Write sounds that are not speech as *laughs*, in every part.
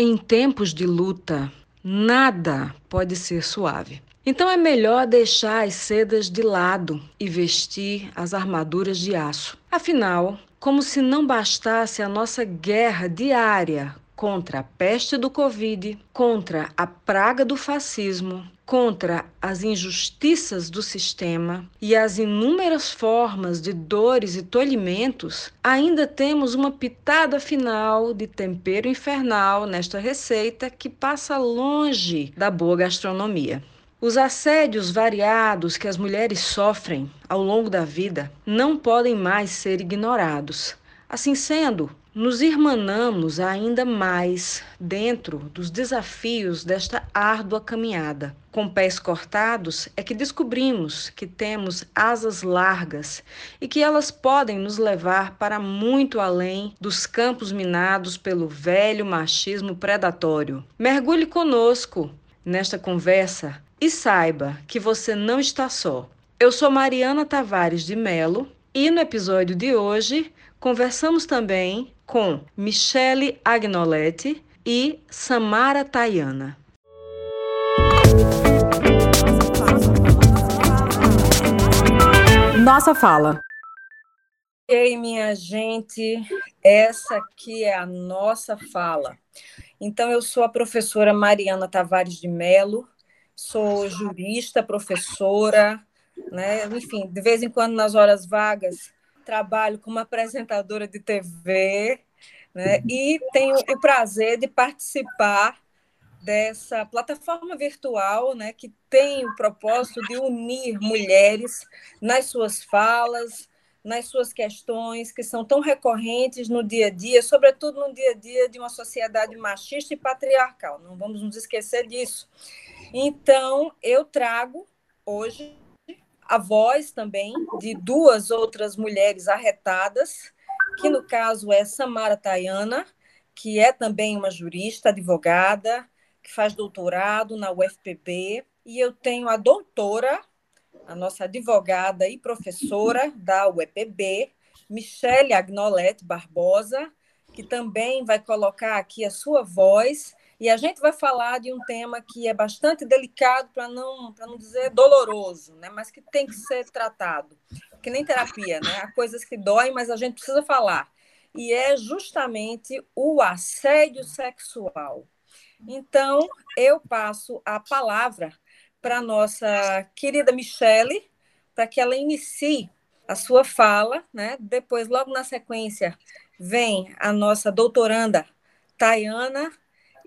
Em tempos de luta, nada pode ser suave. Então é melhor deixar as sedas de lado e vestir as armaduras de aço. Afinal, como se não bastasse a nossa guerra diária contra a peste do Covid, contra a praga do fascismo, contra as injustiças do sistema e as inúmeras formas de dores e tolhimentos, ainda temos uma pitada final de tempero infernal nesta receita que passa longe da boa gastronomia. Os assédios variados que as mulheres sofrem ao longo da vida não podem mais ser ignorados. Assim sendo, nos irmanamos ainda mais dentro dos desafios desta árdua caminhada. Com pés cortados é que descobrimos que temos asas largas e que elas podem nos levar para muito além dos campos minados pelo velho machismo predatório. Mergulhe conosco nesta conversa e saiba que você não está só. Eu sou Mariana Tavares de Melo e no episódio de hoje conversamos também com Michele Agnoletti e Samara Tayana. Nossa fala. Ei, minha gente, essa aqui é a nossa fala. Então, eu sou a professora Mariana Tavares de Melo, sou jurista, professora, né? enfim, de vez em quando, nas horas vagas, trabalho como apresentadora de TV, né? E tenho o prazer de participar dessa plataforma virtual, né, que tem o propósito de unir mulheres nas suas falas, nas suas questões que são tão recorrentes no dia a dia, sobretudo no dia a dia de uma sociedade machista e patriarcal. Não vamos nos esquecer disso. Então, eu trago hoje a voz também de duas outras mulheres arretadas, que no caso é Samara Tayana, que é também uma jurista, advogada, que faz doutorado na UFPB, e eu tenho a doutora, a nossa advogada e professora da UEPB, Michele Agnolet Barbosa, que também vai colocar aqui a sua voz e a gente vai falar de um tema que é bastante delicado, para não, não dizer doloroso, né? mas que tem que ser tratado. Que nem terapia, né? Há coisas que doem, mas a gente precisa falar. E é justamente o assédio sexual. Então, eu passo a palavra para nossa querida Michele, para que ela inicie a sua fala, né? Depois, logo na sequência, vem a nossa doutoranda Tayana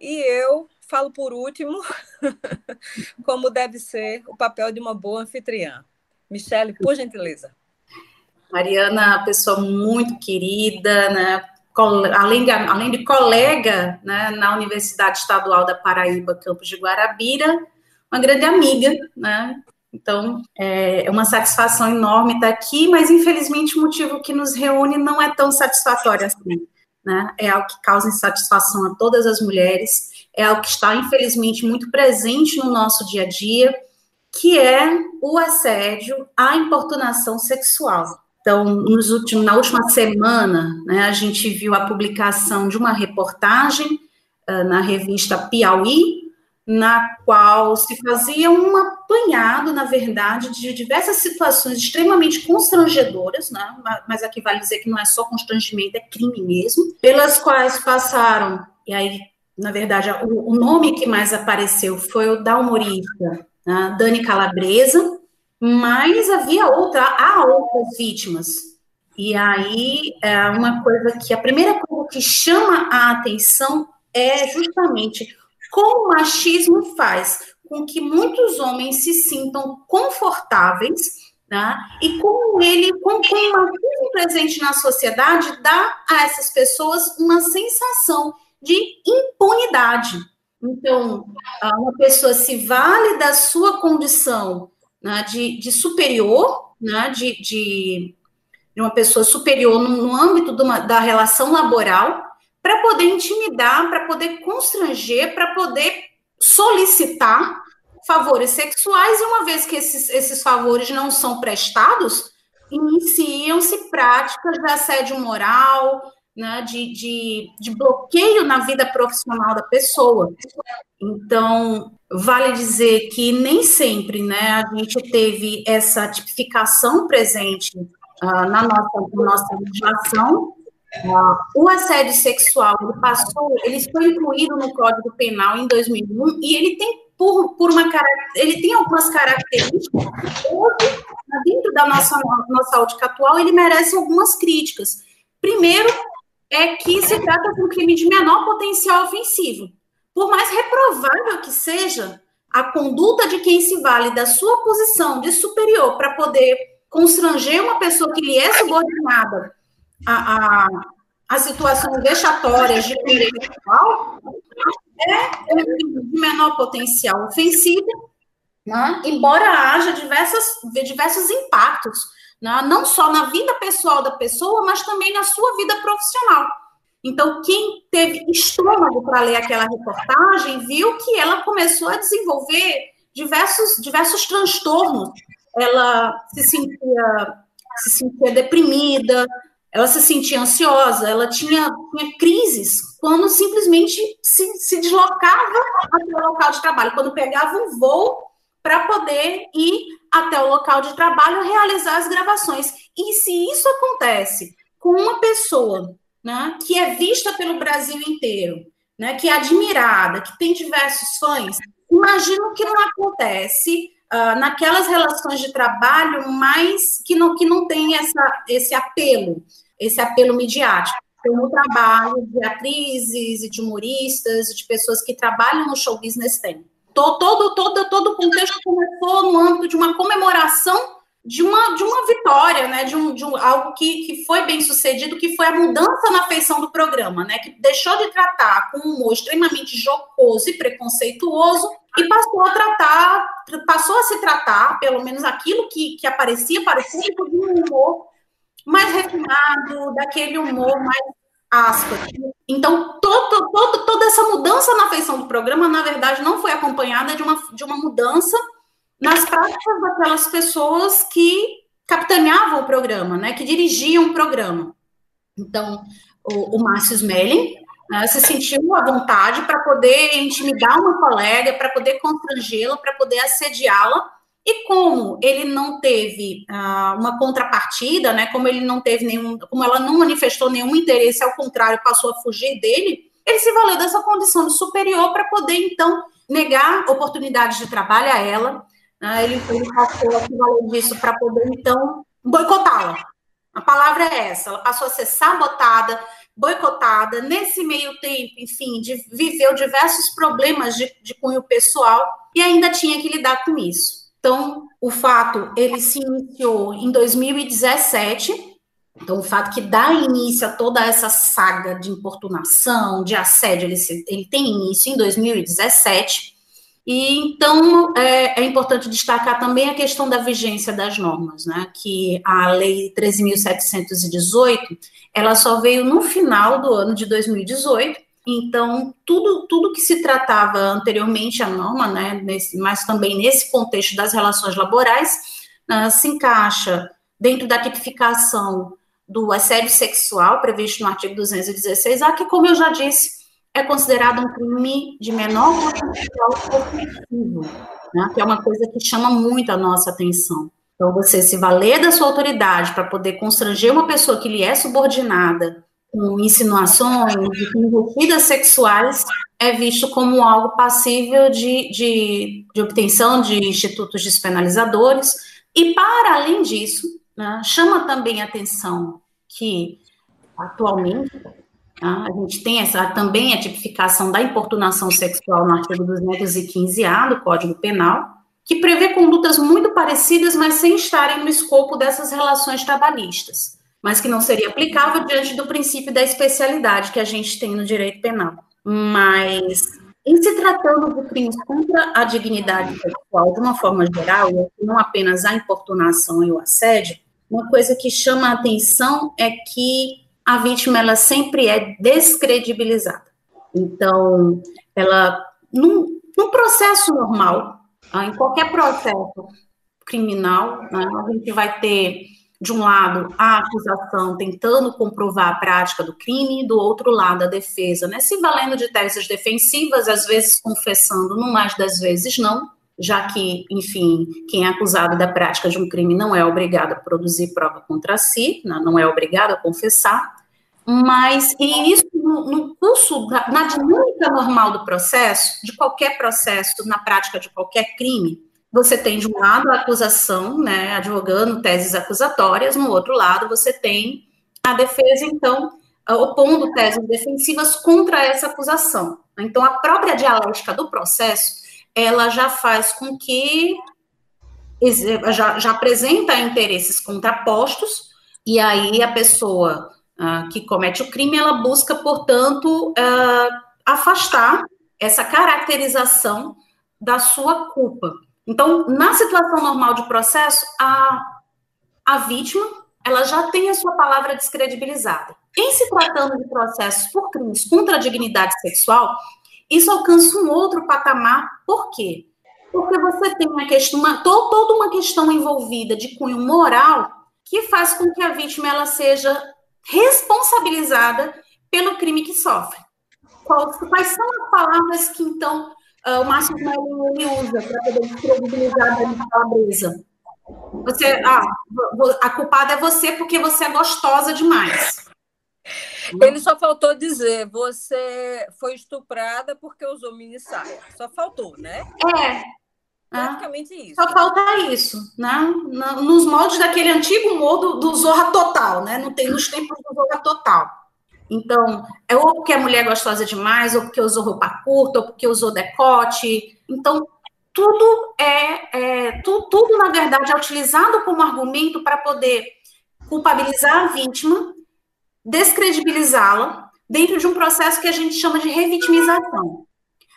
e eu falo por último, *laughs* como deve ser o papel de uma boa anfitriã. Michele, por gentileza. Mariana, pessoa muito querida, né? Além além de colega né, na Universidade Estadual da Paraíba, campus de Guarabira, uma grande amiga, né? Então, é uma satisfação enorme estar aqui, mas infelizmente o motivo que nos reúne não é tão satisfatório assim né? É algo que causa insatisfação a todas as mulheres, é algo que está, infelizmente, muito presente no nosso dia a dia, que é o assédio, a importunação sexual. Então, nos últimos, na última semana, né, a gente viu a publicação de uma reportagem uh, na revista Piauí, na qual se fazia um apanhado, na verdade, de diversas situações extremamente constrangedoras, né? mas aqui vale dizer que não é só constrangimento, é crime mesmo, pelas quais passaram, e aí, na verdade, o, nome que mais apareceu foi o da humorista né? Dani Calabresa, mas havia outra, há outras vítimas. E aí, é uma coisa que, a primeira coisa que chama a atenção é justamente como o machismo faz com que muitos homens se sintam confortáveis, né? E como ele, como, o machismo presente na sociedade dá a essas pessoas uma sensação de impunidade. Então, uma pessoa se vale da sua condição né, de, de, superior, né, de, de, de, uma pessoa superior no, no âmbito uma, da relação laboral, para poder intimidar, para poder constranger, para poder solicitar favores sexuais, e uma vez que esses, esses favores não são prestados, iniciam-se práticas de assédio moral, né, de, de, de bloqueio na vida profissional da pessoa. Então, vale dizer que nem sempre né, a gente teve essa tipificação presente uh, na nossa, na nossa legislação. O assédio sexual ele passou, ele foi incluído no Código Penal em 2001 e ele tem por, por uma ele tem algumas características hoje, dentro da nossa nossa áudica atual ele merece algumas críticas. Primeiro é que se trata de um crime de menor potencial ofensivo. Por mais reprovável que seja, a conduta de quem se vale da sua posição de superior para poder constranger uma pessoa que lhe é subordinada a, a, a situações vexatórias de sexual é de menor potencial ofensivo, né? embora haja diversas, diversos impactos né? não só na vida pessoal da pessoa, mas também na sua vida profissional. Então, quem teve estômago para ler aquela reportagem viu que ela começou a desenvolver diversos, diversos transtornos. Ela se sentia, se sentia deprimida, ela se sentia ansiosa, ela tinha, tinha crises quando simplesmente se, se deslocava até o local de trabalho, quando pegava um voo para poder ir até o local de trabalho realizar as gravações. E se isso acontece com uma pessoa né, que é vista pelo Brasil inteiro, né, que é admirada, que tem diversos fãs, imagino que não acontece uh, naquelas relações de trabalho mais que não, que não tem essa, esse apelo, esse apelo midiático. Como o trabalho de atrizes e de humoristas, de pessoas que trabalham no show business tem. Todo, todo, todo o contexto começou no âmbito de uma comemoração de uma, de uma vitória, né, de, um, de um, algo que, que foi bem sucedido, que foi a mudança na feição do programa, né, que deixou de tratar com um humor extremamente jocoso e preconceituoso e passou a tratar, passou a se tratar, pelo menos aquilo que, que aparecia de um humor refinado, daquele humor mais aspas. Então, todo, todo, toda essa mudança na feição do programa, na verdade, não foi acompanhada de uma, de uma mudança nas práticas daquelas pessoas que capitaneavam o programa, né, que dirigiam o programa. Então, o, o Márcio Smelling né, se sentiu à vontade para poder intimidar uma colega, para poder constrangê-la, para poder assediá-la, e como ele não teve ah, uma contrapartida, né, como ele não teve nenhum, como ela não manifestou nenhum interesse, ao contrário, passou a fugir dele, ele se valeu dessa condição de superior para poder, então, negar oportunidades de trabalho a ela. Né, ele, ele passou a se valer disso para poder, então, boicotá-la. A palavra é essa, ela passou a ser sabotada, boicotada, nesse meio tempo, enfim, de, viveu diversos problemas de, de cunho pessoal e ainda tinha que lidar com isso. Então, o fato, ele se iniciou em 2017, então o fato que dá início a toda essa saga de importunação, de assédio, ele, se, ele tem início em 2017, e então é, é, importante destacar também a questão da vigência das normas, né? Que a Lei 13.718 ela só veio no final do ano de 2018 então, tudo, tudo que se tratava anteriormente à norma, né, nesse, mas também nesse contexto das relações laborais, uh, se encaixa dentro da tipificação do assédio sexual previsto no artigo 216A, que, como eu já disse, é considerado um crime de menor potencial ofensivo, né, que é uma coisa que chama muito a nossa atenção. Então, você se valer da sua autoridade para poder constranger uma pessoa que lhe é subordinada com insinuações investidas sexuais é visto como algo passível de, de, de obtenção de institutos despenalizadores. E, para além disso, né, chama também a atenção que, atualmente, né, a gente tem essa, também a tipificação da importunação sexual no artigo 215-A do Código Penal, que prevê condutas muito parecidas, mas sem estarem no escopo dessas relações trabalhistas mas que não seria aplicável diante do princípio da especialidade que a gente tem no direito penal. Mas, em se tratando de crimes contra a dignidade sexual de uma forma geral, não apenas a importunação e o assédio, uma coisa que chama a atenção é que a vítima ela sempre é descredibilizada. Então, ela, num, num processo normal, ah, em qualquer processo criminal, né, a gente vai ter de um lado, a acusação tentando comprovar a prática do crime, do outro lado, a defesa, né, se valendo de teses defensivas, às vezes confessando, no mais das vezes não, já que, enfim, quem é acusado da prática de um crime não é obrigado a produzir prova contra si, né, não é obrigado a confessar, mas e isso no, no curso, da, na dinâmica normal do processo, de qualquer processo, na prática de qualquer crime, você tem de um lado a acusação, né, advogando teses acusatórias, no outro lado você tem a defesa, então, opondo teses defensivas contra essa acusação. Então, a própria dialética do processo, ela já faz com que já, já apresenta interesses contrapostos, e aí a pessoa uh, que comete o crime, ela busca, portanto, uh, afastar essa caracterização da sua culpa. Então, na situação normal de processo, a, a vítima ela já tem a sua palavra descredibilizada. Em se tratando de processos por crimes contra a dignidade sexual, isso alcança um outro patamar. Por quê? Porque você tem uma questão, uma, toda uma questão envolvida de cunho moral que faz com que a vítima ela seja responsabilizada pelo crime que sofre. Quais são as palavras que, então, uh, o Márcio Marinho usa para poder descredibilizar a Calabresa? Você, ah, a culpada é você porque você é gostosa demais. Ele só faltou dizer, você foi estuprada porque usou mini saia. Só faltou, né? É. Praticamente isso. Só falta isso, né? Nos moldes daquele antigo modo do Zorra Total, né? Não tem nos tempos do Zorra Total. Então, é ou porque a mulher é gostosa demais, ou porque usou roupa curta, ou porque usou decote. Então, tudo é, é tudo, tudo, na verdade, é utilizado como argumento para poder culpabilizar a vítima, descredibilizá-la, dentro de um processo que a gente chama de revitimização.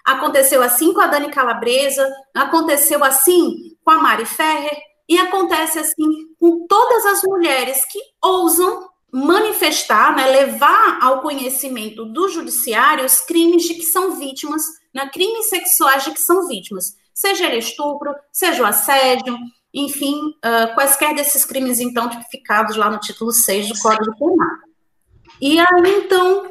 Aconteceu assim com a Dani Calabresa, aconteceu assim com a Mari Ferrer, e acontece assim com todas as mulheres que ousam manifestar, né, levar ao conhecimento do judiciário os crimes de que são vítimas, né, crimes sexuais de que são vítimas, seja ele estupro, seja o assédio, enfim, uh, quaisquer desses crimes, então, tipificados lá no título 6 do Código Penal. E aí, então,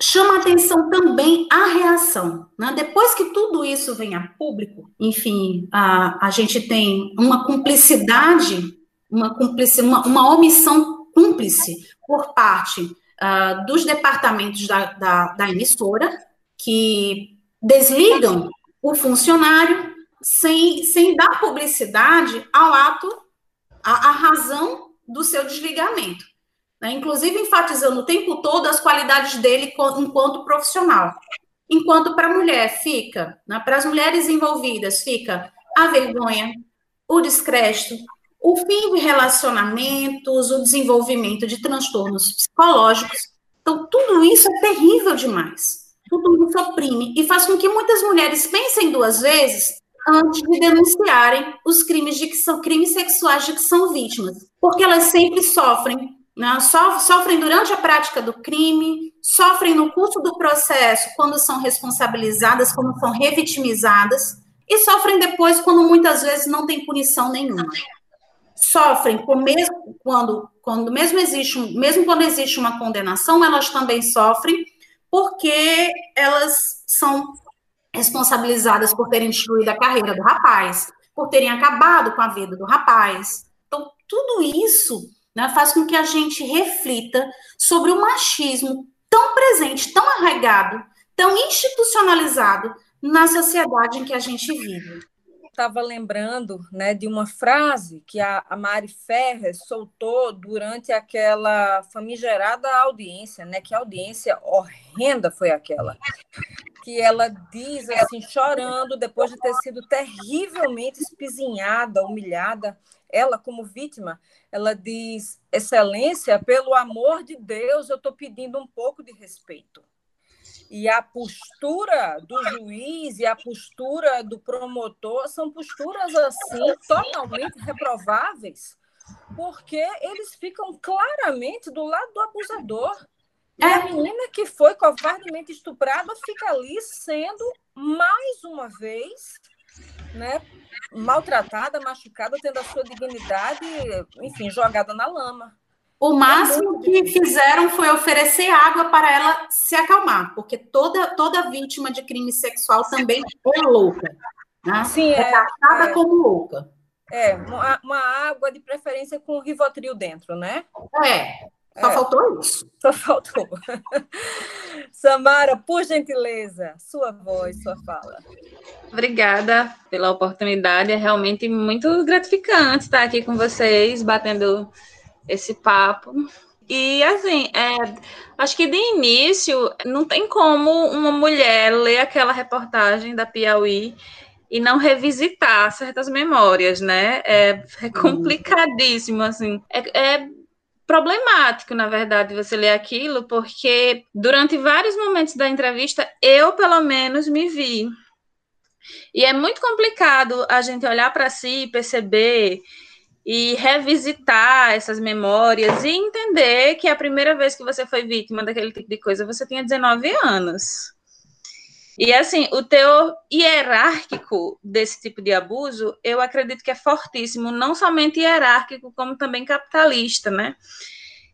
chama atenção também a reação. Né? Depois que tudo isso vem a público, enfim, a, a gente tem uma cumplicidade, uma, cumplici, uma, uma omissão cúmplice por parte uh, dos departamentos da, da, da emissora, que desligam o funcionário sem, sem dar publicidade ao ato, a razão do seu desligamento né? inclusive enfatizando o tempo todo as qualidades dele enquanto profissional. Enquanto para a mulher fica, né, para as mulheres envolvidas, fica a vergonha, o descrédito, o fim de relacionamentos, o desenvolvimento de transtornos psicológicos. Então, tudo isso é terrível demais. Tudo isso oprime e faz com que muitas mulheres pensem duas vezes antes de denunciarem os crimes de que são crimes sexuais de que são vítimas, porque elas sempre sofrem né, sofrem durante a prática do crime, sofrem no curso do processo quando são responsabilizadas, quando são revitimizadas, e sofrem depois quando muitas vezes não tem punição nenhuma. Sofrem mesmo quando, quando mesmo existe, mesmo quando existe uma condenação, elas também sofrem porque elas são responsabilizadas por terem destruído a carreira do rapaz, por terem acabado com a vida do rapaz. Então, tudo isso né, faz com que a gente reflita sobre o machismo tão presente, tão arraigado, tão institucionalizado na sociedade em que a gente vive. Estava lembrando né, de uma frase que a, Mari Ferrer soltou durante aquela famigerada audiência, né? Que audiência horrenda foi aquela. Que ela diz assim, chorando, depois de ter sido terrivelmente espizinhada, humilhada, ela como vítima, ela diz: Excelência, pelo amor de Deus, eu estou pedindo um pouco de respeito. E a postura do juiz e a postura do promotor são posturas assim totalmente reprováveis, porque eles ficam claramente do lado do abusador. E a menina que foi covardemente estuprada fica ali sendo mais uma vez né, maltratada, machucada, tendo a sua dignidade, enfim, jogada na lama. O máximo que fizeram foi oferecer água para ela se acalmar, porque toda, toda vítima de crime sexual também é louca. Né? Sim, é, é tratada é, como louca. É, uma, uma, água de preferência com Rivotril dentro, né? É, só é. faltou isso. Só faltou. *laughs* Samara, por gentileza, sua voz, sua fala. Obrigada pela oportunidade, é realmente muito gratificante estar aqui com vocês, batendo esse papo. E assim, é, acho que de início não tem como uma mulher ler aquela reportagem da Piauí e não revisitar certas memórias, né? É, é uhum. complicadíssimo, assim. É, é problemático, na verdade, você ler aquilo, porque durante vários momentos da entrevista, eu, pelo menos, me vi. E é muito complicado a gente olhar para si e perceber e revisitar essas memórias e entender que a primeira vez que você foi vítima daquele tipo de coisa, você tinha 19 anos. E assim, o teor hierárquico desse tipo de abuso, eu acredito que é fortíssimo, não somente hierárquico, como também capitalista, né?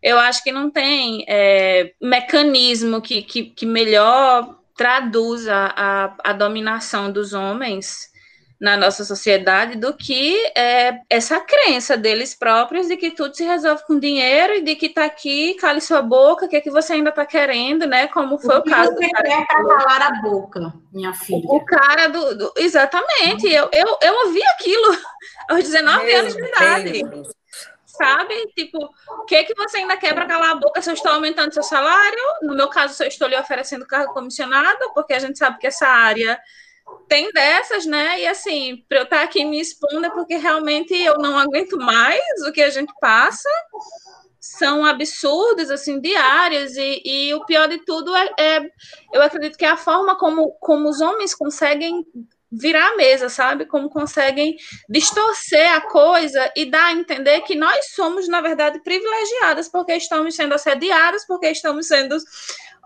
Eu acho que não tem é, mecanismo que, que, que melhor traduza a, a dominação dos homens na nossa sociedade do que é, essa crença deles próprios de que tudo se resolve com dinheiro e de que está aqui, cale sua boca, o que é que você ainda está querendo, né? Como foi o, o caso você do cara. quer calar a boca, minha filha. O, o cara do, do. exatamente, hum. eu, eu, eu ouvi aquilo *laughs* aos 19 Meu anos de idade. Deus. Sabe? Tipo, o que é que você ainda quer para calar a boca se eu estou aumentando seu salário? No meu caso, se eu estou lhe oferecendo cargo comissionado, porque a gente sabe que essa área tem dessas, né? E assim, para eu estar aqui me expondo é porque realmente eu não aguento mais o que a gente passa. São absurdos, assim, diários, e, e o pior de tudo é, é, eu acredito que é a forma como, como os homens conseguem virar a mesa, sabe? Como conseguem distorcer a coisa e dar a entender que nós somos, na verdade, privilegiadas porque estamos sendo assediadas, porque estamos sendo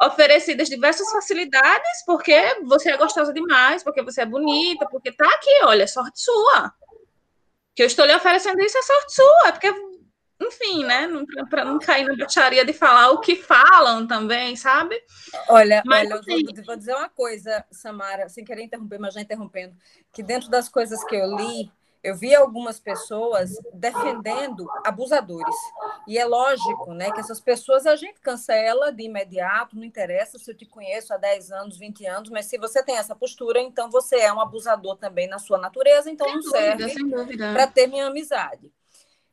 oferecidas diversas facilidades, porque você é gostosa demais, porque você é bonita, porque tá aqui, olha, sorte sua. Que eu estou lhe oferecendo isso é sorte sua, é porque, enfim, né, para não cair na baixaria de falar o que falam também, sabe? Olha, mas, olha, assim, eu vou, vou dizer uma coisa, Samara, sem querer interromper, mas já interrompendo, que dentro das coisas que eu li, eu vi algumas pessoas defendendo abusadores. E é lógico, né, que essas pessoas a gente cancela de imediato, não interessa se eu te conheço há 10 anos, 20 anos, mas se você tem essa postura, então você é um abusador também na sua natureza, então sem não dúvida, serve para ter minha amizade.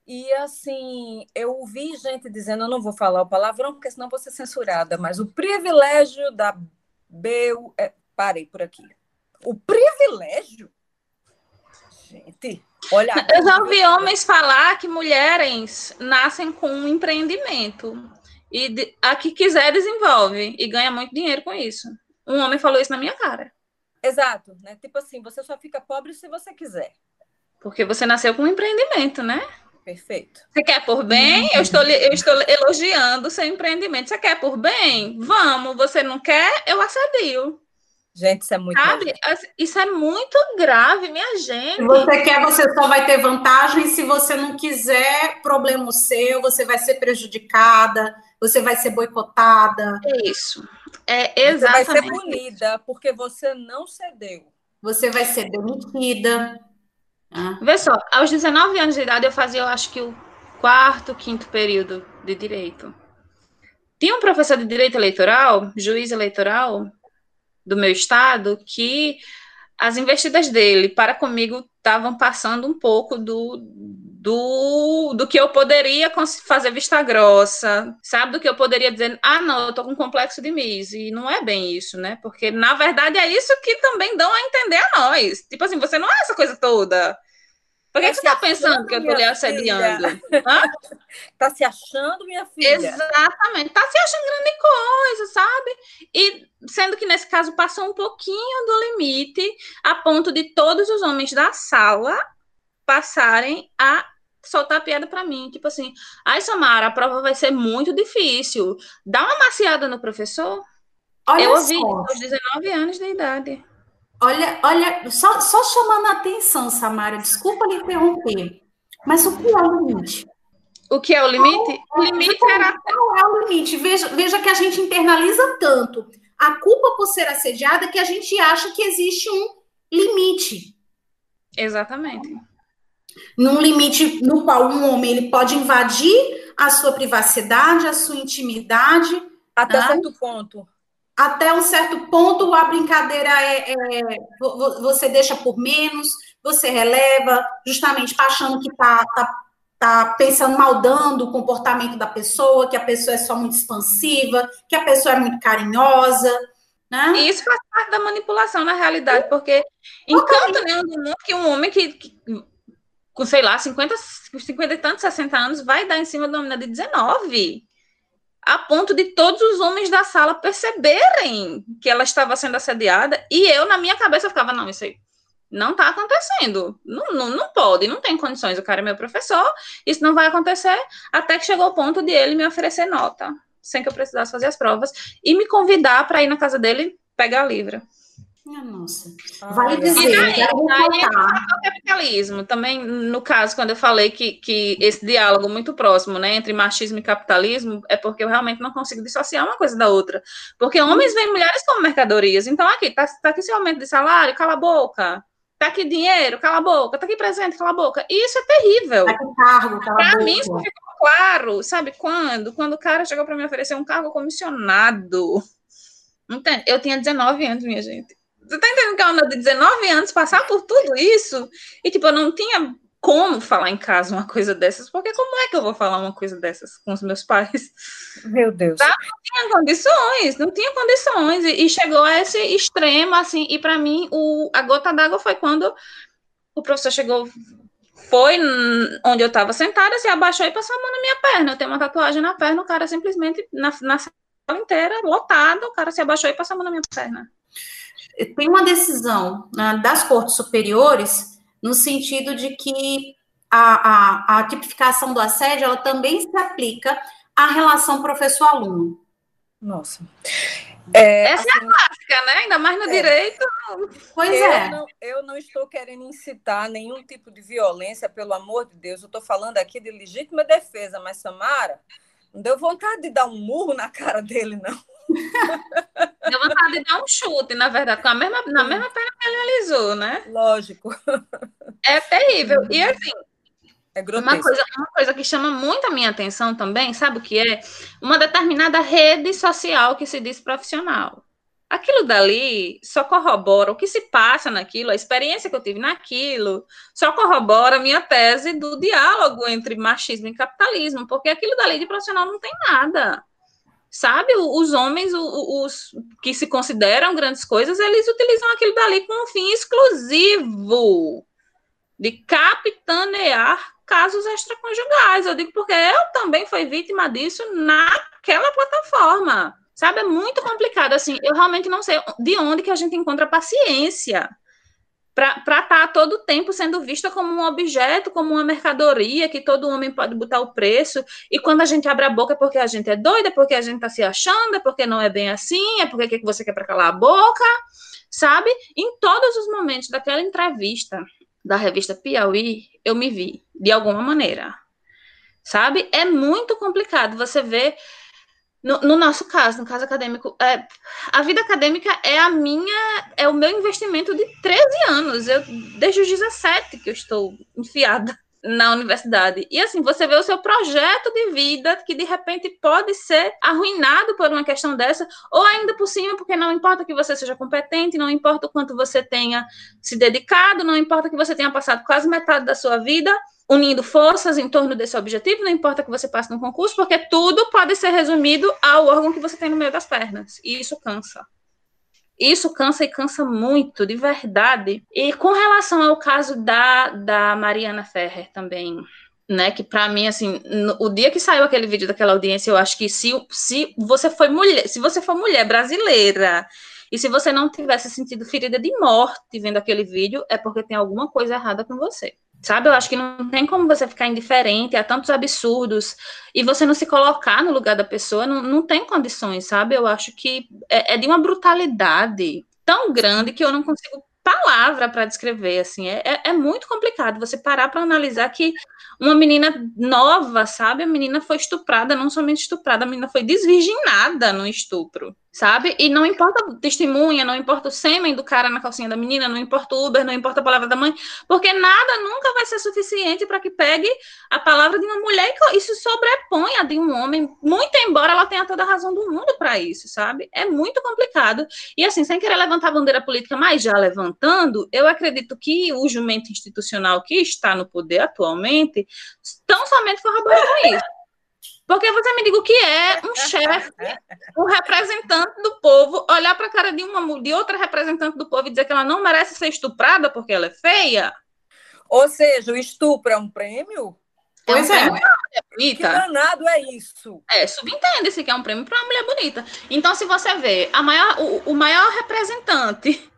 E assim, eu ouvi gente dizendo, eu não vou falar o palavrão, porque senão vou ser censurada, mas o privilégio da Beu. É, parei por aqui. O privilégio gente. Olha. Eu já ouvi homens falar que mulheres nascem com um empreendimento e de, a que quiser desenvolve e ganha muito dinheiro com isso. Um homem falou isso na minha cara. Exato, né? Tipo assim, você só fica pobre se você quiser. Porque você nasceu com um empreendimento, né? Perfeito. Você quer por bem? Eu estou, eu estou elogiando o seu empreendimento. Você quer por bem? Vamos. Você não quer? Eu assedio. Gente, isso é muito. Sabe? Isso é muito grave, minha gente. Se você quer, você só vai ter vantagem. Se você não quiser, problema seu, você vai ser prejudicada, você vai ser boicotada. É isso. É exatamente. Você vai ser punida porque você não cedeu. Você vai ser demitida. Ah. Vê só, aos 19 anos de idade, eu fazia, eu acho que o quarto, quinto período de direito. Tinha um professor de direito eleitoral, juiz eleitoral, do meu estado que as investidas dele para comigo estavam passando um pouco do, do, do que eu poderia fazer vista grossa, sabe? Do que eu poderia dizer, ah, não, eu tô com complexo de Miss. E não é bem isso, né? Porque, na verdade, é isso que também dão a entender a nós. Tipo assim, você não é essa coisa toda. Por que, tá que você está pensando que eu estou lhe assediando? *laughs* Está se achando, minha filha? Exatamente. Está se achando grande coisa, sabe? E sendo que nesse caso passou um pouquinho do limite, a ponto de todos os homens da sala passarem a soltar piada para mim. Tipo assim, ai, Samara, a prova vai ser muito difícil. Dá uma maciada no professor. Olha eu ouvi só. aos 19 anos de idade. Olha, olha, só, só chamando a atenção, Samara, desculpa lhe interromper, mas o que é o limite? O que é o limite? O limite era. Qual é o limite? Veja, veja que a gente internaliza tanto a culpa por ser assediada que a gente acha que existe um limite. Exatamente. Num limite no qual um homem ele pode invadir a sua privacidade, a sua intimidade. Até né? certo ponto. Até um certo ponto, a brincadeira é, é você deixa por menos, você releva, justamente achando que está tá, tá pensando, maldando o comportamento da pessoa, que a pessoa é só muito expansiva, que a pessoa é muito carinhosa. Né? E isso faz parte da manipulação na realidade, porque encanto nenhum do mundo que um homem que, que, com, sei lá, 50, 50 e tantos, 60 anos, vai dar em cima de uma menina de 19 a ponto de todos os homens da sala perceberem que ela estava sendo assediada, e eu, na minha cabeça, ficava, não, isso aí não está acontecendo, não, não, não pode, não tem condições, o cara é meu professor, isso não vai acontecer, até que chegou o ponto de ele me oferecer nota, sem que eu precisasse fazer as provas, e me convidar para ir na casa dele pegar a livra. Minha nossa. Vai dizer, daí, daí o capitalismo. Também, no caso, quando eu falei que, que esse diálogo muito próximo, né, entre machismo e capitalismo, é porque eu realmente não consigo dissociar uma coisa da outra. Porque homens veem mulheres como mercadorias. Então, aqui, tá, tá aqui esse aumento de salário, cala a boca. Tá aqui dinheiro, cala a boca. Tá aqui presente, cala a boca. E isso é terrível. Tá aqui cargo, cala pra mim, isso ficou claro. Sabe quando? Quando o cara chegou para me oferecer um cargo comissionado. Entende? Eu tinha 19 anos, minha gente. Você tá entendendo que é uma de 19 anos passar por tudo isso? E, tipo, eu não tinha como falar em casa uma coisa dessas, porque como é que eu vou falar uma coisa dessas com os meus pais? Meu Deus. Tá? Não tinha condições, não tinha condições. E, e chegou a esse extremo, assim, e para mim, o, a gota d'água foi quando o professor chegou, foi onde eu estava sentada, se abaixou e passou a mão na minha perna. Eu tenho uma tatuagem na perna, o cara simplesmente, na, na sala inteira, lotado, o cara se abaixou e passou a mão na minha perna tem uma decisão né, das cortes superiores no sentido de que a, a, a, tipificação do assédio ela também se aplica à relação professor-aluno. Nossa. É, Essa assim, é a assim, clássica, né? Ainda mais no é. direito. Pois eu é. Não, eu não estou querendo incitar nenhum tipo de violência, pelo amor de Deus. Eu estou falando aqui de legítima defesa, mas Samara, não deu vontade de dar um murro na cara dele, não. Deu vontade de dar um chute, na verdade, com a mesma, na mesma perna que ele realizou, né? Lógico. É terrível. E assim, é uma, coisa, uma coisa que chama muito a minha atenção também, sabe o que é? Uma determinada rede social que se diz profissional. Aquilo dali só corrobora o que se passa naquilo, a experiência que eu tive naquilo, só corrobora a minha tese do diálogo entre machismo e capitalismo, porque aquilo dali de profissional não tem nada sabe? Os homens, os que se consideram grandes coisas, eles utilizam aquilo dali com um fim exclusivo de capitanear casos extraconjugais. Eu digo porque eu também fui vítima disso naquela plataforma. Sabe, é muito complicado assim. Eu realmente não sei de onde que a gente encontra paciência para estar tá todo tempo sendo vista como um objeto, como uma mercadoria que todo homem pode botar o preço, e quando a gente abre a boca é porque a gente é doida, é porque a gente está se achando, é porque não é bem assim, é porque que você quer para calar a boca, sabe? Em todos os momentos daquela entrevista da revista Piauí, eu me vi, de alguma maneira, sabe? É muito complicado você ver no, no, nosso caso, no caso acadêmico, é, a vida acadêmica é a minha, é o meu investimento de 13 anos. Eu, desde os 17 que eu estou enfiada na universidade. E assim, você vê o seu projeto de vida que de repente pode ser arruinado por uma questão dessa, ou ainda por cima, porque não importa que você seja competente, não importa o quanto você tenha se dedicado, não importa que você tenha passado quase metade da sua vida unindo forças em torno desse objetivo, não importa que você passe no concurso, porque tudo pode ser resumido ao órgão que você tem no meio das pernas. E isso cansa. Isso cansa e cansa muito, de verdade. E com relação ao caso da, da Mariana Ferrer também, né, que para mim, assim, no, o dia que saiu aquele vídeo daquela audiência, eu acho que se, se você foi mulher, se você for mulher brasileira, e se você não tivesse sentido ferida de morte vendo aquele vídeo, é porque tem alguma coisa errada com você. Sabe, eu acho que não tem como você ficar indiferente a tantos absurdos e você não se colocar no lugar da pessoa, não, não tem condições, sabe? Eu acho que é, é de uma brutalidade tão grande que eu não consigo palavra para descrever, assim, é, é, é muito complicado você parar para analisar que uma menina nova, sabe? A menina foi estuprada, não somente estuprada, a menina foi desvirginada no estupro sabe? E não importa a testemunha, não importa o sêmen do cara na calcinha da menina, não importa o Uber, não importa a palavra da mãe, porque nada nunca vai ser suficiente para que pegue a palavra de uma mulher e isso sobrepõe a de um homem, muito embora ela tenha toda a razão do mundo para isso, sabe? É muito complicado. E assim, sem querer levantar a bandeira política, mas já levantando, eu acredito que o jumento institucional que está no poder atualmente tão somente corrobora com isso. Porque você me diga o que é um chefe, um representante do povo, olhar para a cara de uma de outra representante do povo e dizer que ela não merece ser estuprada porque ela é feia? Ou seja, o estupro é um prêmio? Pois é. é. Que danado é isso? É, subentende-se que é um prêmio para uma mulher bonita. Então, se você vê a maior, o, o maior representante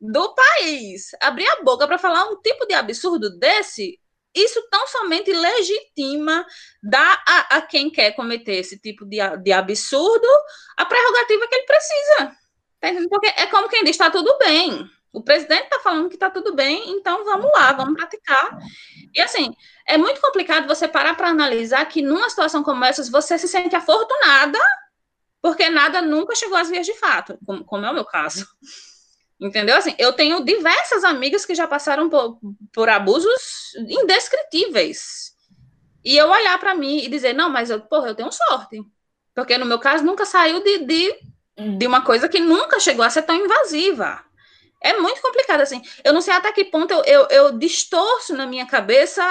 do país abrir a boca para falar um tipo de absurdo desse, isso tão somente legitima, dá a, a, quem quer cometer esse tipo de, de absurdo a prerrogativa que ele precisa. Tá Porque é como quem diz, está tudo bem. O presidente está falando que está tudo bem, então vamos lá, vamos praticar. E assim, é muito complicado você parar para analisar que numa situação como essa, você se sente afortunada, porque nada nunca chegou às vias de fato, como, como é o meu caso. Entendeu? Assim, eu tenho diversas amigas que já passaram por, por abusos indescritíveis. E eu olhar para mim e dizer, não, mas eu, porra, eu tenho sorte. Porque no meu caso nunca saiu de, de, de uma coisa que nunca chegou a ser tão invasiva. É muito complicado, assim. Eu não sei até que ponto eu, eu, eu distorço na minha cabeça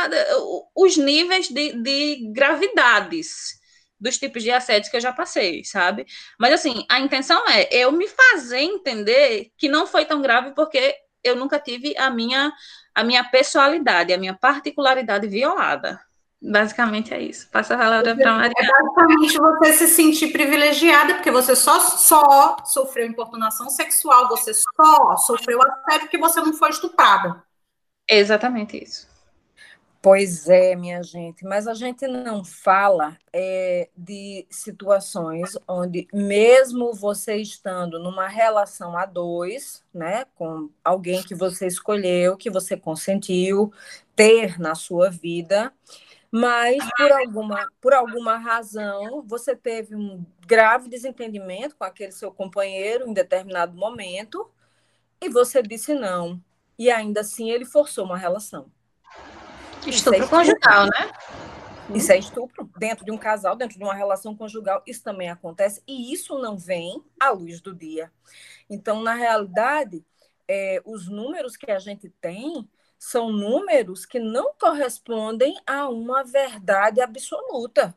os níveis de, de gravidades dos tipos de assédio que eu já passei, sabe? Mas assim, a intenção é eu me fazer entender que não foi tão grave porque eu nunca tive a minha a minha pessoalidade, a minha particularidade violada. Basicamente é isso. Passa a palavra para Maria. É basicamente você se sentir privilegiada, porque você só, só sofreu importunação sexual, você só sofreu assédio porque você não foi estuprada. Exatamente isso. Pois é, minha gente, mas a gente não fala é, de situações onde, mesmo você estando numa relação a dois, né, com alguém que você escolheu, que você consentiu ter na sua vida, mas por alguma, por alguma razão você teve um grave desentendimento com aquele seu companheiro em determinado momento e você disse não, e ainda assim ele forçou uma relação. Estupro, é conjugal, né? Isso é estupro dentro de um casal, dentro de uma relação conjugal. Isso também acontece e isso não vem à luz do dia. Então, na realidade, é, os números que a gente tem são números que não correspondem a uma verdade absoluta,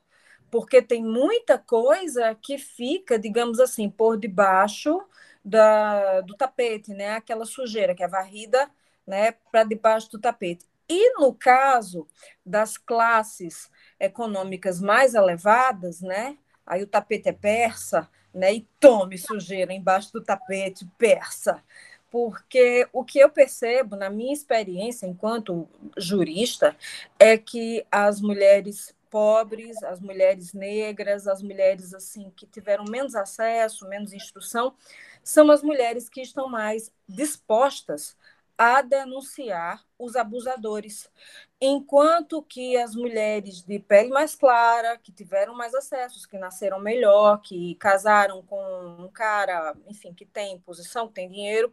porque tem muita coisa que fica, digamos assim, por debaixo da, do tapete, né? Aquela sujeira que é varrida né, para debaixo do tapete. E no caso das classes econômicas mais elevadas, né? Aí o tapete é persa, né? E tome sujeira embaixo do tapete persa. Porque o que eu percebo na minha experiência enquanto jurista é que as mulheres pobres, as mulheres negras, as mulheres assim que tiveram menos acesso, menos instrução, são as mulheres que estão mais dispostas a denunciar os abusadores, enquanto que as mulheres de pele mais clara, que tiveram mais acessos, que nasceram melhor, que casaram com um cara, enfim, que tem posição, que tem dinheiro,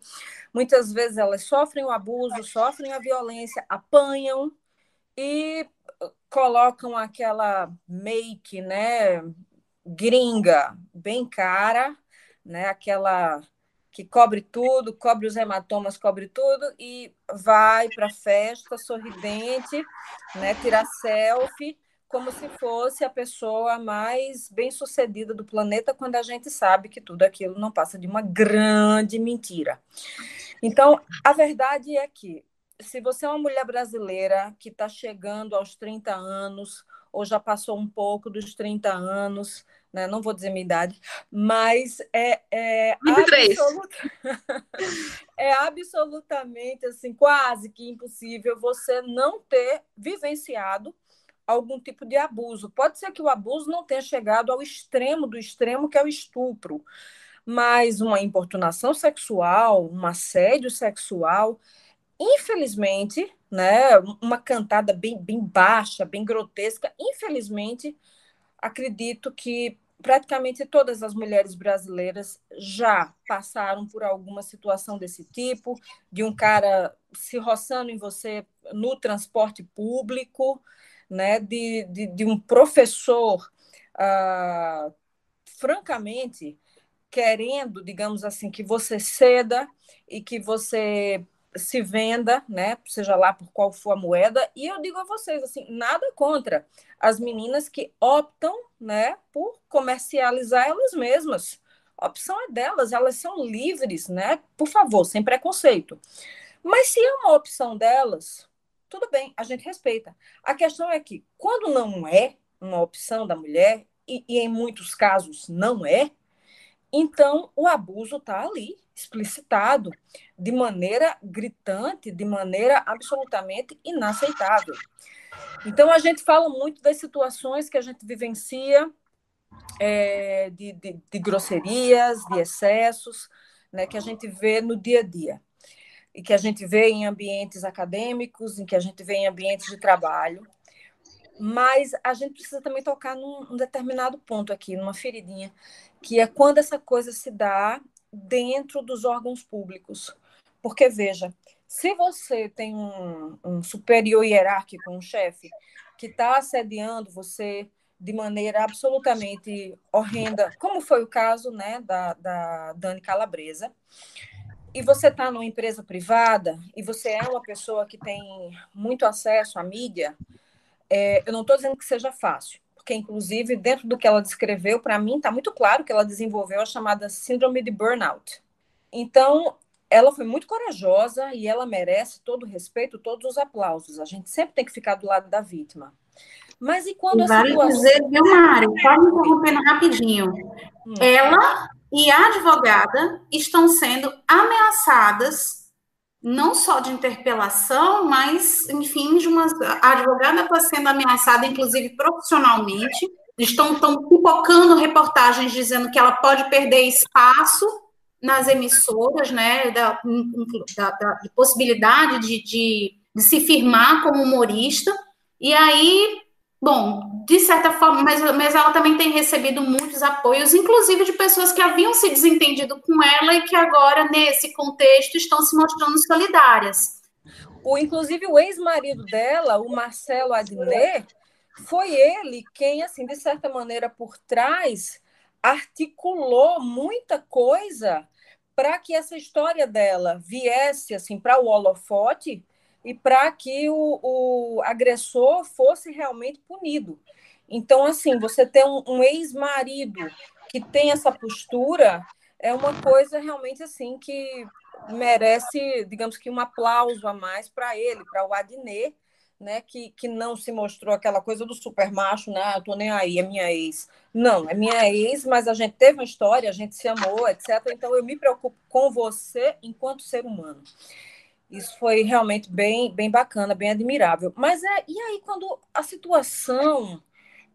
muitas vezes elas sofrem o abuso, sofrem a violência, apanham e colocam aquela make, né, gringa, bem cara, né, aquela que cobre tudo, cobre os hematomas, cobre tudo, e vai para a festa sorridente, né, tirar selfie, como se fosse a pessoa mais bem-sucedida do planeta, quando a gente sabe que tudo aquilo não passa de uma grande mentira. Então, a verdade é que, se você é uma mulher brasileira que está chegando aos 30 anos, ou já passou um pouco dos 30 anos, né? não vou dizer minha idade, mas é, é, *laughs* é absolutamente assim, quase que impossível você não ter vivenciado algum tipo de abuso. Pode ser que o abuso não tenha chegado ao extremo do extremo, que é o estupro, mas uma importunação sexual, um assédio sexual, infelizmente, né, uma cantada bem, bem baixa, bem grotesca, infelizmente, acredito que praticamente todas as mulheres brasileiras já passaram por alguma situação desse tipo, de um cara se roçando em você no transporte público, né, de, de, de um professor, ah, francamente, querendo, digamos assim, que você ceda e que você se venda, né, seja lá por qual for a moeda, e eu digo a vocês assim, nada contra as meninas que optam, né, por comercializar elas mesmas. A opção é delas, elas são livres, né? Por favor, sem preconceito. Mas se é uma opção delas, tudo bem, a gente respeita. A questão é que quando não é uma opção da mulher, e, e em muitos casos não é, então o abuso está ali, explicitado de maneira gritante, de maneira absolutamente inaceitável. Então, a gente fala muito das situações que a gente vivencia, é, de, de, de, grosserias, de excessos, né, que a gente vê no dia a dia. E que a gente vê em ambientes acadêmicos, em que a gente vê em ambientes de trabalho. Mas a gente precisa também tocar num, num determinado ponto aqui, numa feridinha, que é quando essa coisa se dá dentro dos órgãos públicos. Porque, veja, se você tem um, um superior hierárquico, um chefe, que está assediando você de maneira absolutamente horrenda, como foi o caso né, da, da Dani Calabresa, e você está numa empresa privada e você é uma pessoa que tem muito acesso à mídia, é, eu não estou dizendo que seja fácil, porque, inclusive, dentro do que ela descreveu, para mim está muito claro que ela desenvolveu a chamada síndrome de burnout. Então, ela foi muito corajosa e ela merece todo o respeito, todos os aplausos. A gente sempre tem que ficar do lado da vítima. Mas e quando a vale situação... dizer, viu, Mari? Só me interrompendo rapidinho. Hum. Ela e a advogada estão sendo ameaçadas não só de interpelação, mas, enfim, de uma... a advogada está sendo ameaçada, inclusive profissionalmente, estão, estão pipocando reportagens dizendo que ela pode perder espaço nas emissoras, né, da, da, da de possibilidade de, de, de, se firmar como humorista, e aí, bom, de certa forma, mas, mas ela também tem recebido muitos apoios, inclusive de pessoas que haviam se desentendido com ela e que agora, nesse contexto, estão se mostrando solidárias. O, inclusive, o ex-marido dela, o Marcelo Adnet, foi ele quem, assim, de certa maneira, por trás, articulou muita coisa para que essa história dela viesse assim para o holofote e para que o, o, agressor fosse realmente punido. Então, assim, você ter um, um ex-marido que tem essa postura é uma coisa realmente assim que merece, digamos que um aplauso a mais para ele, para o Adnet, né, que, que não se mostrou aquela coisa do super macho, né, eu tô nem aí, é minha ex. Não, é minha ex, mas a gente teve uma história, a gente se amou, etc. Então eu me preocupo com você enquanto ser humano. Isso foi realmente bem, bem bacana, bem admirável. Mas é, e aí quando a situação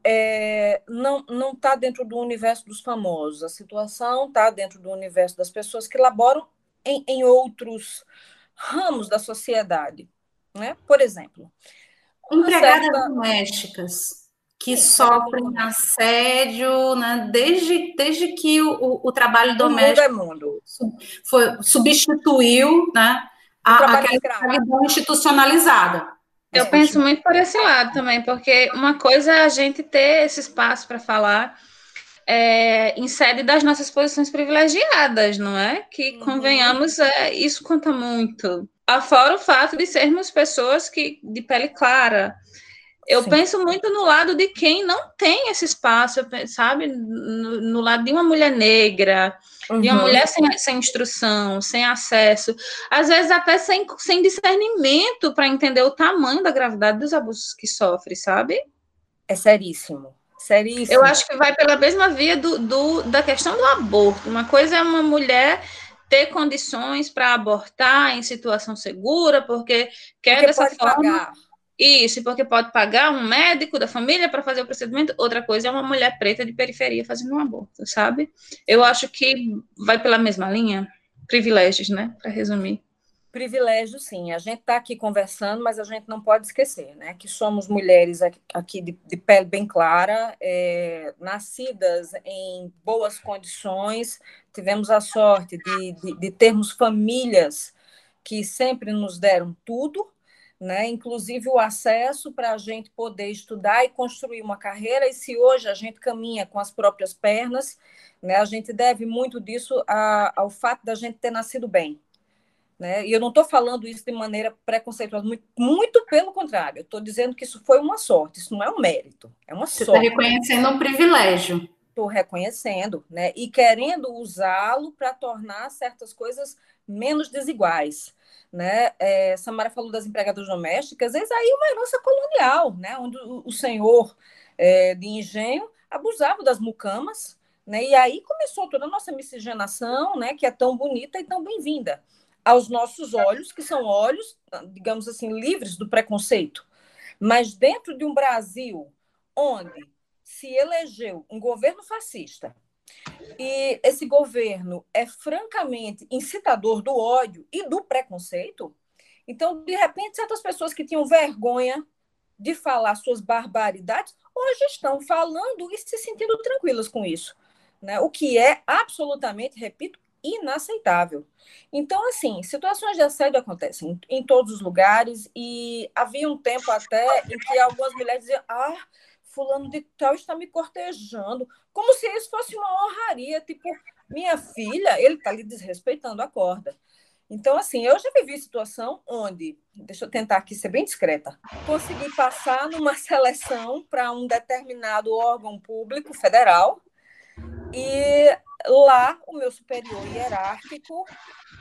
é, não não está dentro do universo dos famosos, a situação está dentro do universo das pessoas que laboram em, em outros ramos da sociedade. Né? Por exemplo, empregadas certa... domésticas que Sim, sofrem assédio, né? desde, desde que o, o trabalho doméstico mundo é mundo. Foi, substituiu né, a, a escravidão institucionalizada. Eu penso muito por esse lado também, porque uma coisa é a gente ter esse espaço para falar é, em sede das nossas posições privilegiadas, não é? Que, uhum. convenhamos, é, isso conta muito. Afora o fato de sermos pessoas que de pele clara. Eu Sim. penso muito no lado de quem não tem esse espaço, sabe? No, no lado de uma mulher negra, uhum. de uma uhum. mulher sem, sem instrução, sem acesso, às vezes até sem, sem discernimento para entender o tamanho da gravidade dos abusos que sofre, sabe? É seríssimo. Seríssimo. Eu acho que vai pela mesma via do, do, da questão do aborto. Uma coisa é uma mulher ter condições para abortar em situação segura, porque quer porque dessa forma. Pagar. Isso, porque pode pagar um médico da família para fazer o procedimento. Outra coisa é uma mulher preta de periferia fazendo um aborto, sabe? Eu acho que vai pela mesma linha. Privilégios, né? Para resumir. Privilégio, sim. A gente está aqui conversando, mas a gente não pode esquecer, né? Que somos mulheres aqui de, de pele bem clara, é, nascidas em boas condições, tivemos a sorte de, de, de termos famílias que sempre nos deram tudo, né? inclusive o acesso para a gente poder estudar e construir uma carreira, e se hoje a gente caminha com as próprias pernas, né? a gente deve muito disso a, ao fato da gente ter nascido bem. Né? E eu não estou falando isso de maneira preconceituosa, muito, muito pelo contrário, eu estou dizendo que isso foi uma sorte, isso não é um mérito, é uma Você tá sorte. Você está reconhecendo um privilégio. Estou reconhecendo, né? E querendo usá-lo para tornar certas coisas menos desiguais. Né? É, Samara falou das empregadas domésticas, eis aí uma herança colonial, né? onde o, o senhor é, de engenho abusava das mucamas, né? e aí começou toda a nossa miscigenação, né? que é tão bonita e tão bem-vinda aos nossos olhos, que são olhos, digamos assim, livres do preconceito. Mas dentro de um Brasil onde se elegeu um governo fascista, e esse governo é francamente incitador do ódio e do preconceito, então, de repente, certas pessoas que tinham vergonha de falar suas barbaridades, hoje estão falando e se sentindo tranquilas com isso. Né? O que é absolutamente, repito, inaceitável. Então, assim, situações de assédio acontecem em todos os lugares e havia um tempo até em que algumas mulheres diziam: ah, fulano de tal está me cortejando, como se isso fosse uma honraria, tipo, minha filha, ele está lhe desrespeitando a corda. Então, assim, eu já vivi situação onde, deixa eu tentar aqui ser bem discreta, consegui passar numa *laughs* seleção para um determinado órgão público federal e lá o meu superior hierárquico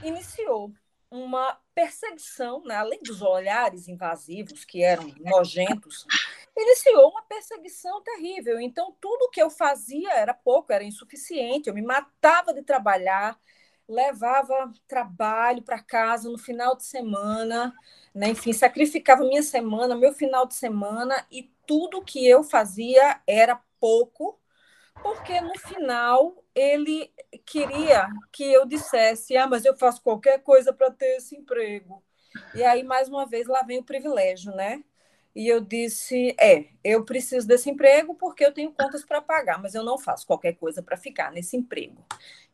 iniciou uma perseguição, né? além dos olhares invasivos, que eram nojentos, iniciou uma perseguição terrível. Então, tudo que eu fazia era pouco, era insuficiente. Eu me matava de trabalhar, levava trabalho para casa no final de semana, né? enfim, sacrificava minha semana, meu final de semana, e tudo que eu fazia era pouco, porque no final ele queria que eu dissesse: ah, mas eu faço qualquer coisa para ter esse emprego. E aí, mais uma vez, lá vem o privilégio, né? E eu disse: é, eu preciso desse emprego porque eu tenho contas para pagar, mas eu não faço qualquer coisa para ficar nesse emprego.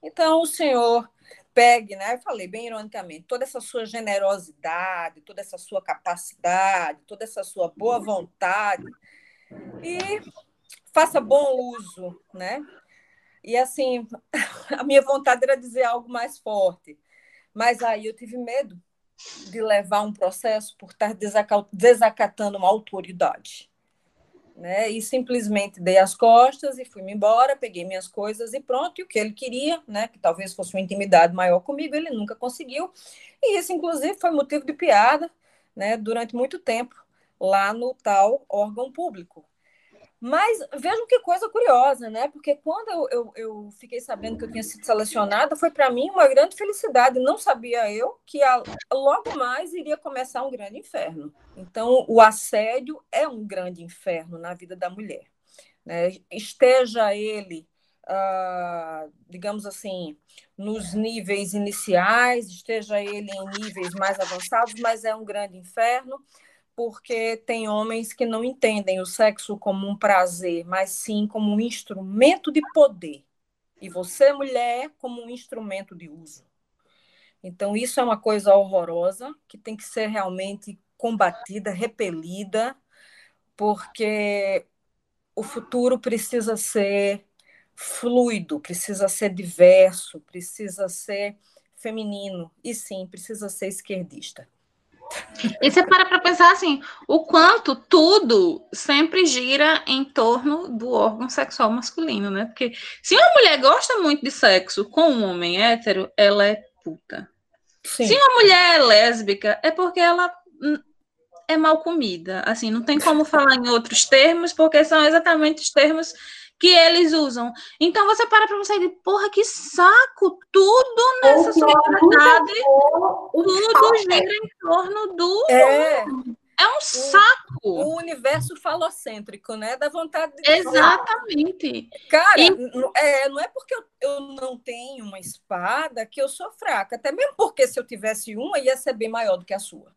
Então, o senhor pegue, né? Eu falei bem ironicamente, toda essa sua generosidade, toda essa sua capacidade, toda essa sua boa vontade e faça bom uso, né? E assim, *laughs* a minha vontade era dizer algo mais forte, mas aí eu tive medo de levar um processo por estar desacatando uma autoridade. Né? E simplesmente dei as costas e fui-me embora, peguei minhas coisas e pronto. E o que ele queria, né, que talvez fosse uma intimidade maior comigo, ele nunca conseguiu. E isso, inclusive, foi motivo de piada né, durante muito tempo lá no tal órgão público. Mas vejam que coisa curiosa, né? Porque quando eu, eu, eu fiquei sabendo que eu tinha sido selecionada, foi para mim uma grande felicidade. Não sabia eu que a, logo mais iria começar um grande inferno. Então, o assédio é um grande inferno na vida da mulher. Né? Esteja ele, ah, digamos assim, nos níveis iniciais, esteja ele em níveis mais avançados, mas é um grande inferno porque tem homens que não entendem o sexo como um prazer, mas sim como um instrumento de poder. E você, mulher, como um instrumento de uso. Então, isso é uma coisa horrorosa que tem que ser realmente combatida, repelida, porque o futuro precisa ser fluido, precisa ser diverso, precisa ser feminino e sim, precisa ser esquerdista. E você para para pensar assim, o quanto tudo sempre gira em torno do órgão sexual masculino, né? Porque se uma mulher gosta muito de sexo com um homem hétero, ela é puta. Sim. Se uma mulher é lésbica, é porque ela é mal comida. Assim, não tem como falar em outros termos, porque são exatamente os termos que eles usam. Então você para para você e porra, que saco! Tudo nessa sociedade, tudo gira em torno do. É, é um saco o universo falocêntrico, né? Da vontade de. Exatamente. Cara, e... é, não é porque eu, eu não tenho uma espada que eu sou fraca. Até mesmo porque se eu tivesse uma, ia ser bem maior do que a sua.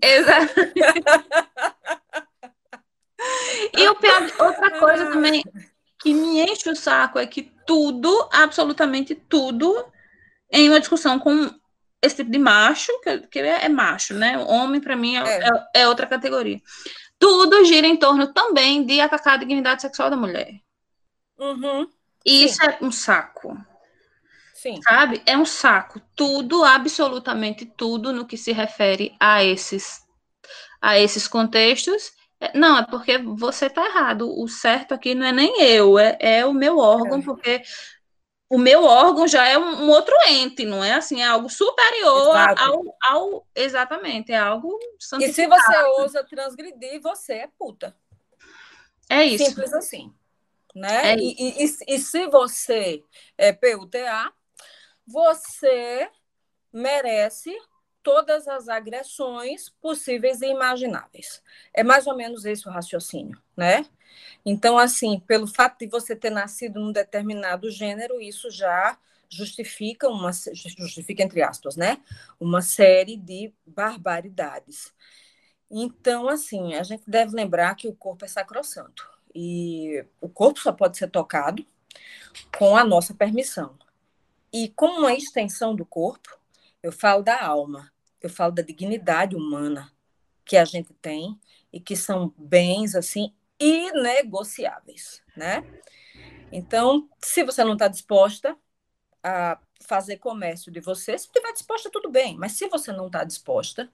Exato. *laughs* e o pior, outra coisa também que me enche o saco é que tudo, absolutamente tudo, em uma discussão com esse tipo de macho, que, que é macho, né? Homem, para mim, é, é. É, é. outra categoria. Tudo gira em torno também de atacar a dignidade sexual da mulher. Uhum. E Sim. isso é um saco. Sim. Sabe? É um saco. Tudo, absolutamente tudo, no que se refere a esses, a esses contextos. É, não, é porque você está errado. O certo aqui não é nem eu, é, é o meu órgão, é. porque o meu órgão já é um, um, outro ente, não é assim, é algo superior ao, ao, Exatamente, é algo E se você ousa transgredir, você é puta. É isso. Simples assim. Né? É e, e, e, e se você é PUTA, você merece todas as agressões possíveis e imagináveis. É mais ou menos esse o raciocínio, né? Então, assim, pelo fato de você ter nascido num determinado gênero, isso já justifica uma justifica entre aspas, né? Uma série de barbaridades. Então, assim, a gente deve lembrar que o corpo é sacrossanto e o corpo só pode ser tocado com a nossa permissão. E como uma extensão do corpo, eu falo da alma, eu falo da dignidade humana que a gente tem e que são bens assim inegociáveis, né? Então, se você não está disposta a fazer comércio de você, se estiver disposta, tudo bem, mas se você não está disposta,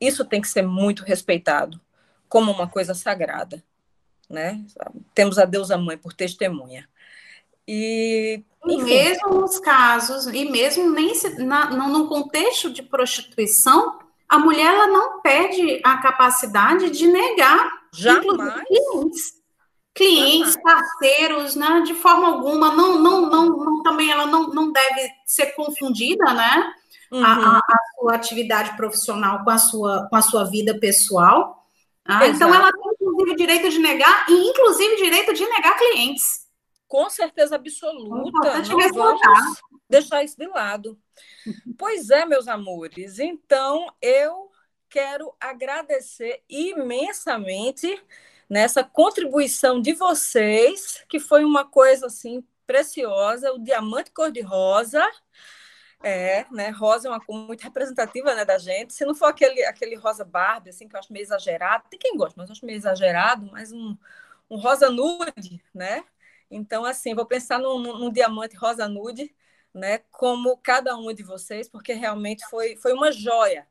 isso tem que ser muito respeitado como uma coisa sagrada, né? Temos a deusa mãe por testemunha. E, e mesmo nos casos, e mesmo nem se, na, no contexto de prostituição, a mulher ela não perde a capacidade de negar Jamais. Clientes, clientes parceiros, né? De forma alguma, não, não, não, não, também ela não, não deve ser confundida, né? Uhum. A, a, sua atividade profissional com a sua, com a sua vida pessoal. Ah, então, ela tem, inclusive, direito de negar, e inclusive direito de negar clientes. Com certeza absoluta. É não vamos deixar isso de lado. Pois é, meus amores. Então, eu quero agradecer imensamente nessa contribuição de vocês, que foi uma coisa assim preciosa, o diamante cor-de-rosa. É, né? Rosa é uma cor muito representativa né, da gente. Se não for aquele, aquele rosa Barbie, assim, que eu acho meio exagerado, tem quem gosta, mas eu acho meio exagerado, mas um, um rosa nude, né? Então, assim, vou pensar num, num, diamante rosa nude, né? Como cada um de vocês, porque realmente foi, foi uma joia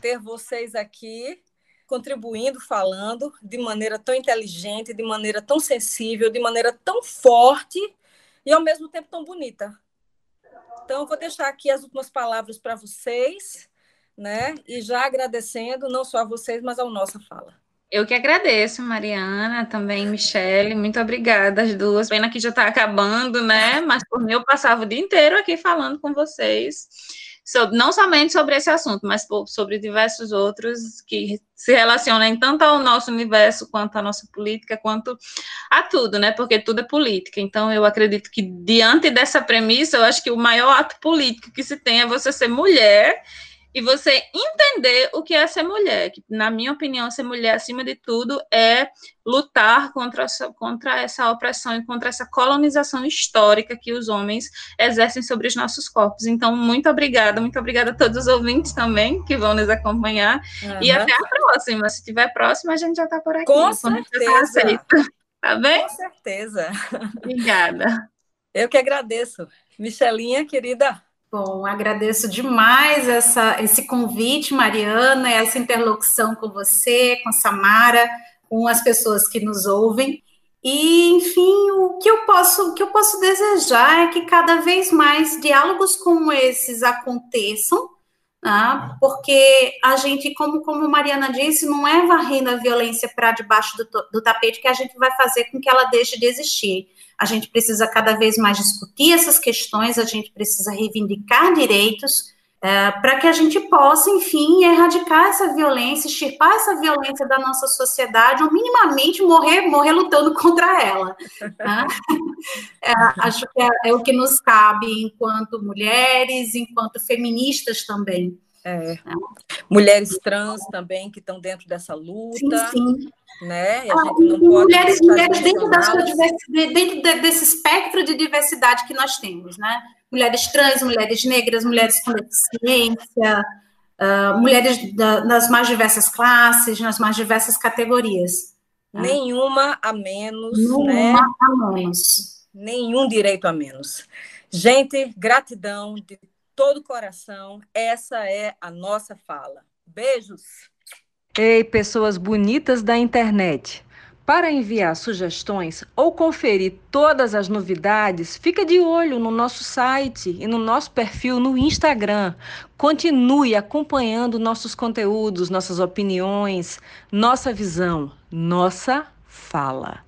ter vocês aqui contribuindo, falando de maneira tão inteligente, de maneira tão sensível, de maneira tão forte e ao mesmo tempo tão bonita. Então, eu vou deixar aqui as últimas palavras para vocês, né? E já agradecendo não só a vocês, mas ao nossa fala. Eu que agradeço, Mariana, também Michele, muito obrigada as duas. Pena que já está acabando, né? Mas por mim eu passava o dia inteiro aqui falando com vocês sobre, não somente sobre esse assunto, mas sobre diversos outros que se relacionam tanto ao nosso universo, quanto à nossa política, quanto a tudo, né? Porque tudo é política. Então, eu acredito que, diante dessa premissa, eu acho que o maior ato político que se tem é você ser mulher e você entender o que é ser mulher. Que, na minha opinião, ser mulher, acima de tudo, é lutar contra essa, contra essa opressão e contra essa colonização histórica que os homens exercem sobre os nossos corpos. Então, muito obrigada, muito obrigada a todos os ouvintes também que vão nos acompanhar. Uhum. E até a próxima. Se tiver próxima, a gente já está por aqui. Com certeza. Tá bem? Com certeza. Obrigada. Eu que agradeço. Michelinha, querida. Bom, agradeço demais essa, esse convite, Mariana, essa interlocução com você, com Samara, com as pessoas que nos ouvem. E, enfim, o que eu posso, o que eu posso desejar é que cada vez mais diálogos como esses aconteçam, né? porque a gente, como, como Mariana disse, não é varrendo a violência para debaixo do, do tapete que a gente vai fazer com que ela deixe de existir a gente precisa cada vez mais discutir essas questões, a gente precisa reivindicar direitos, é, para que a gente possa, enfim, erradicar essa violência, extirpar essa violência da nossa sociedade, ou minimamente morrer, morrer lutando *laughs* contra ela. Né? É, acho que é, é, o que nos cabe enquanto mulheres, enquanto feministas também. É. Mulheres trans também que estão dentro dessa luta. Sim, sim. Né? Ah, mulheres, mulheres dentro, da sua dentro desse espectro de diversidade que nós temos, né? mulheres trans, mulheres negras, mulheres com deficiência, uh, mulheres da, nas mais diversas classes, nas mais diversas categorias. Né? Nenhuma a menos, Nenhuma né? a menos. Nenhum direito a menos. Gente, gratidão de todo o coração. Essa é a nossa fala. Beijos. Ei, pessoas bonitas da internet. Para enviar sugestões ou conferir todas as novidades, fica de olho no nosso site e no nosso perfil no Instagram. Continue acompanhando nossos conteúdos, nossas opiniões, nossa visão, nossa fala.